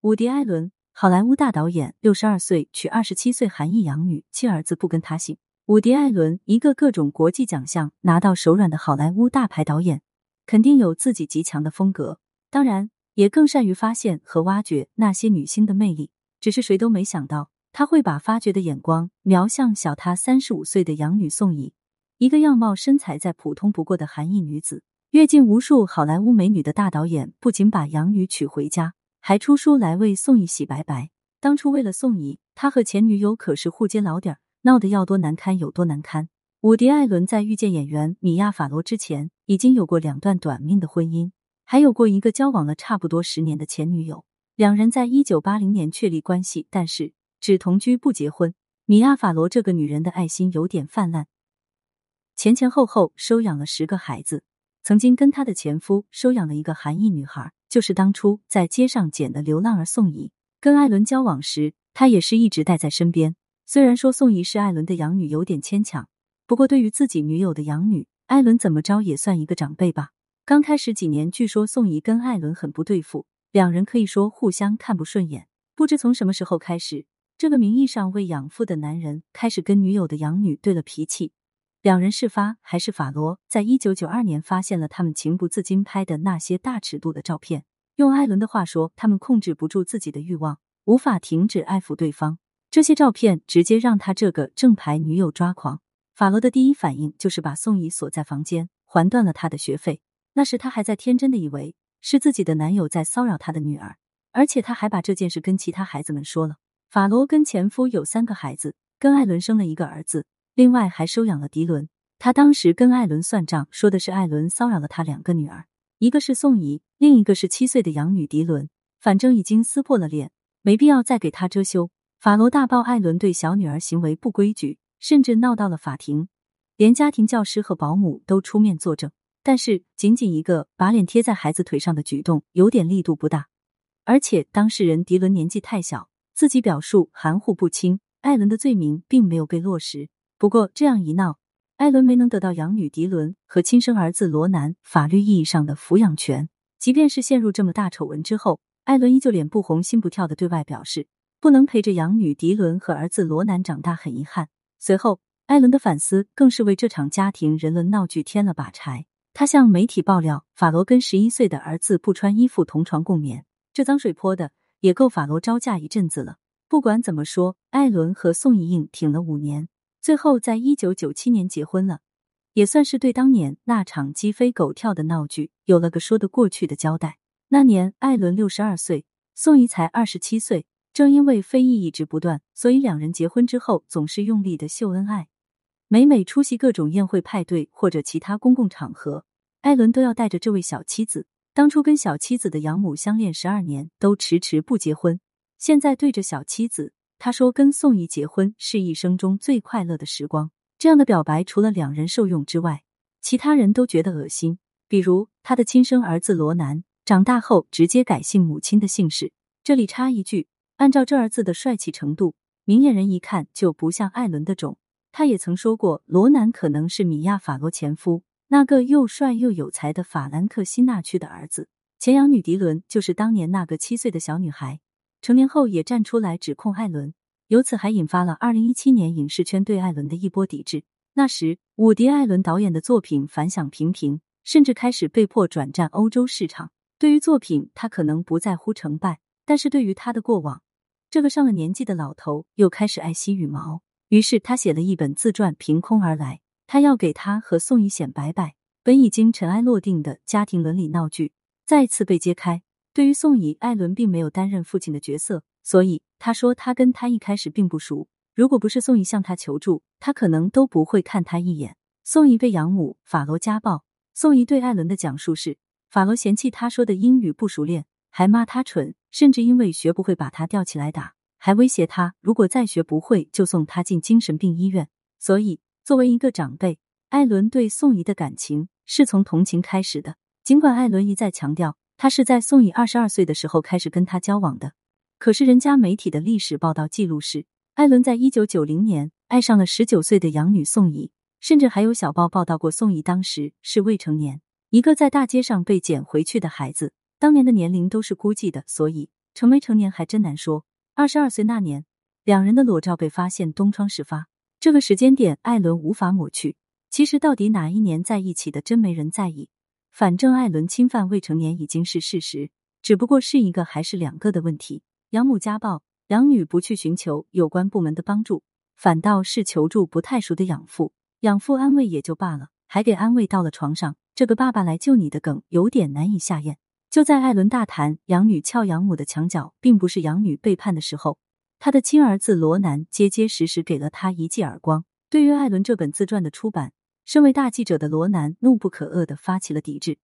伍迪·艾伦，好莱坞大导演，六十二岁娶二十七岁韩裔养女，妻儿子不跟他姓。伍迪·艾伦，一个各种国际奖项拿到手软的好莱坞大牌导演，肯定有自己极强的风格，当然也更善于发现和挖掘那些女星的魅力。只是谁都没想到，他会把发掘的眼光瞄向小他三十五岁的养女宋怡，一个样貌身材再普通不过的韩裔女子。阅尽无数好莱坞美女的大导演，不仅把养女娶回家，还出书来为宋轶洗白白。当初为了宋轶，他和前女友可是互揭老底儿，闹得要多难堪有多难堪。伍迪·艾伦在遇见演员米娅·法罗之前，已经有过两段短命的婚姻，还有过一个交往了差不多十年的前女友。两人在一九八零年确立关系，但是只同居不结婚。米娅·法罗这个女人的爱心有点泛滥，前前后后收养了十个孩子。曾经跟她的前夫收养了一个韩裔女孩，就是当初在街上捡的流浪儿宋怡。跟艾伦交往时，他也是一直带在身边。虽然说宋怡是艾伦的养女有点牵强，不过对于自己女友的养女，艾伦怎么着也算一个长辈吧。刚开始几年，据说宋怡跟艾伦很不对付，两人可以说互相看不顺眼。不知从什么时候开始，这个名义上为养父的男人开始跟女友的养女对了脾气。两人事发还是法罗在一九九二年发现了他们情不自禁拍的那些大尺度的照片。用艾伦的话说，他们控制不住自己的欲望，无法停止爱抚对方。这些照片直接让他这个正牌女友抓狂。法罗的第一反应就是把宋怡锁在房间，还断了他的学费。那时他还在天真的以为是自己的男友在骚扰他的女儿，而且他还把这件事跟其他孩子们说了。法罗跟前夫有三个孩子，跟艾伦生了一个儿子。另外还收养了迪伦，他当时跟艾伦算账，说的是艾伦骚扰了他两个女儿，一个是宋怡，另一个是七岁的养女迪伦。反正已经撕破了脸，没必要再给他遮羞。法罗大爆艾伦对小女儿行为不规矩，甚至闹到了法庭，连家庭教师和保姆都出面作证。但是仅仅一个把脸贴在孩子腿上的举动，有点力度不大，而且当事人迪伦年纪太小，自己表述含糊不清，艾伦的罪名并没有被落实。不过这样一闹，艾伦没能得到养女迪伦和亲生儿子罗南法律意义上的抚养权。即便是陷入这么大丑闻之后，艾伦依旧脸不红心不跳的对外表示，不能陪着养女迪伦和儿子罗南长大，很遗憾。随后，艾伦的反思更是为这场家庭人伦闹剧添了把柴。他向媒体爆料，法罗跟十一岁的儿子不穿衣服同床共眠，这脏水泼的也够法罗招架一阵子了。不管怎么说，艾伦和宋怡颖挺了五年。最后，在一九九七年结婚了，也算是对当年那场鸡飞狗跳的闹剧有了个说得过去的交代。那年，艾伦六十二岁，宋怡才二十七岁。正因为非议一直不断，所以两人结婚之后总是用力的秀恩爱。每每出席各种宴会、派对或者其他公共场合，艾伦都要带着这位小妻子。当初跟小妻子的养母相恋十二年，都迟迟不结婚，现在对着小妻子。他说：“跟宋怡结婚是一生中最快乐的时光。”这样的表白，除了两人受用之外，其他人都觉得恶心。比如他的亲生儿子罗南，长大后直接改姓母亲的姓氏。这里插一句：按照这儿子的帅气程度，明眼人一看就不像艾伦的种。他也曾说过，罗南可能是米娅·法罗前夫那个又帅又有才的法兰克辛纳区的儿子。前养女迪伦就是当年那个七岁的小女孩。成年后也站出来指控艾伦，由此还引发了二零一七年影视圈对艾伦的一波抵制。那时，伍迪·艾伦导演的作品反响平平，甚至开始被迫转战欧洲市场。对于作品，他可能不在乎成败，但是对于他的过往，这个上了年纪的老头又开始爱惜羽毛。于是他写了一本自传，凭空而来。他要给他和宋怡显摆摆，本已经尘埃落定的家庭伦理闹剧再次被揭开。对于宋怡，艾伦并没有担任父亲的角色，所以他说他跟他一开始并不熟。如果不是宋怡向他求助，他可能都不会看他一眼。宋怡被养母法罗家暴，宋怡对艾伦的讲述是：法罗嫌弃他说的英语不熟练，还骂他蠢，甚至因为学不会把他吊起来打，还威胁他如果再学不会就送他进精神病医院。所以，作为一个长辈，艾伦对宋怡的感情是从同情开始的。尽管艾伦一再强调。他是在宋怡二十二岁的时候开始跟他交往的，可是人家媒体的历史报道记录是，艾伦在一九九零年爱上了十九岁的养女宋怡，甚至还有小报报道过宋怡当时是未成年，一个在大街上被捡回去的孩子，当年的年龄都是估计的，所以成没成年还真难说。二十二岁那年，两人的裸照被发现东窗事发，这个时间点艾伦无法抹去。其实到底哪一年在一起的，真没人在意。反正艾伦侵犯未成年已经是事实，只不过是一个还是两个的问题。养母家暴，养女不去寻求有关部门的帮助，反倒是求助不太熟的养父。养父安慰也就罢了，还给安慰到了床上。这个爸爸来救你的梗有点难以下咽。就在艾伦大谈养女撬养母的墙角，并不是养女背叛的时候，他的亲儿子罗南结结实实给了他一记耳光。对于艾伦这本自传的出版，身为大记者的罗南怒不可遏的发起了抵制，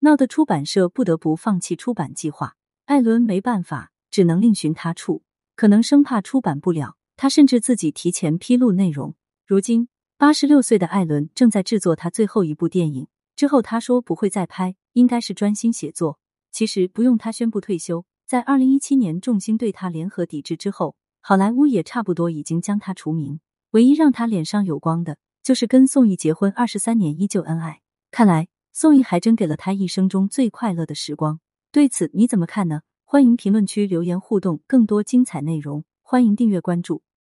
闹得出版社不得不放弃出版计划。艾伦没办法，只能另寻他处。可能生怕出版不了，他甚至自己提前披露内容。如今八十六岁的艾伦正在制作他最后一部电影。之后他说不会再拍，应该是专心写作。其实不用他宣布退休，在二零一七年众星对他联合抵制之后，好莱坞也差不多已经将他除名。唯一让他脸上有光的，就是跟宋轶结婚二十三年依旧恩爱。看来宋轶还真给了他一生中最快乐的时光。对此你怎么看呢？欢迎评论区留言互动，更多精彩内容欢迎订阅关注。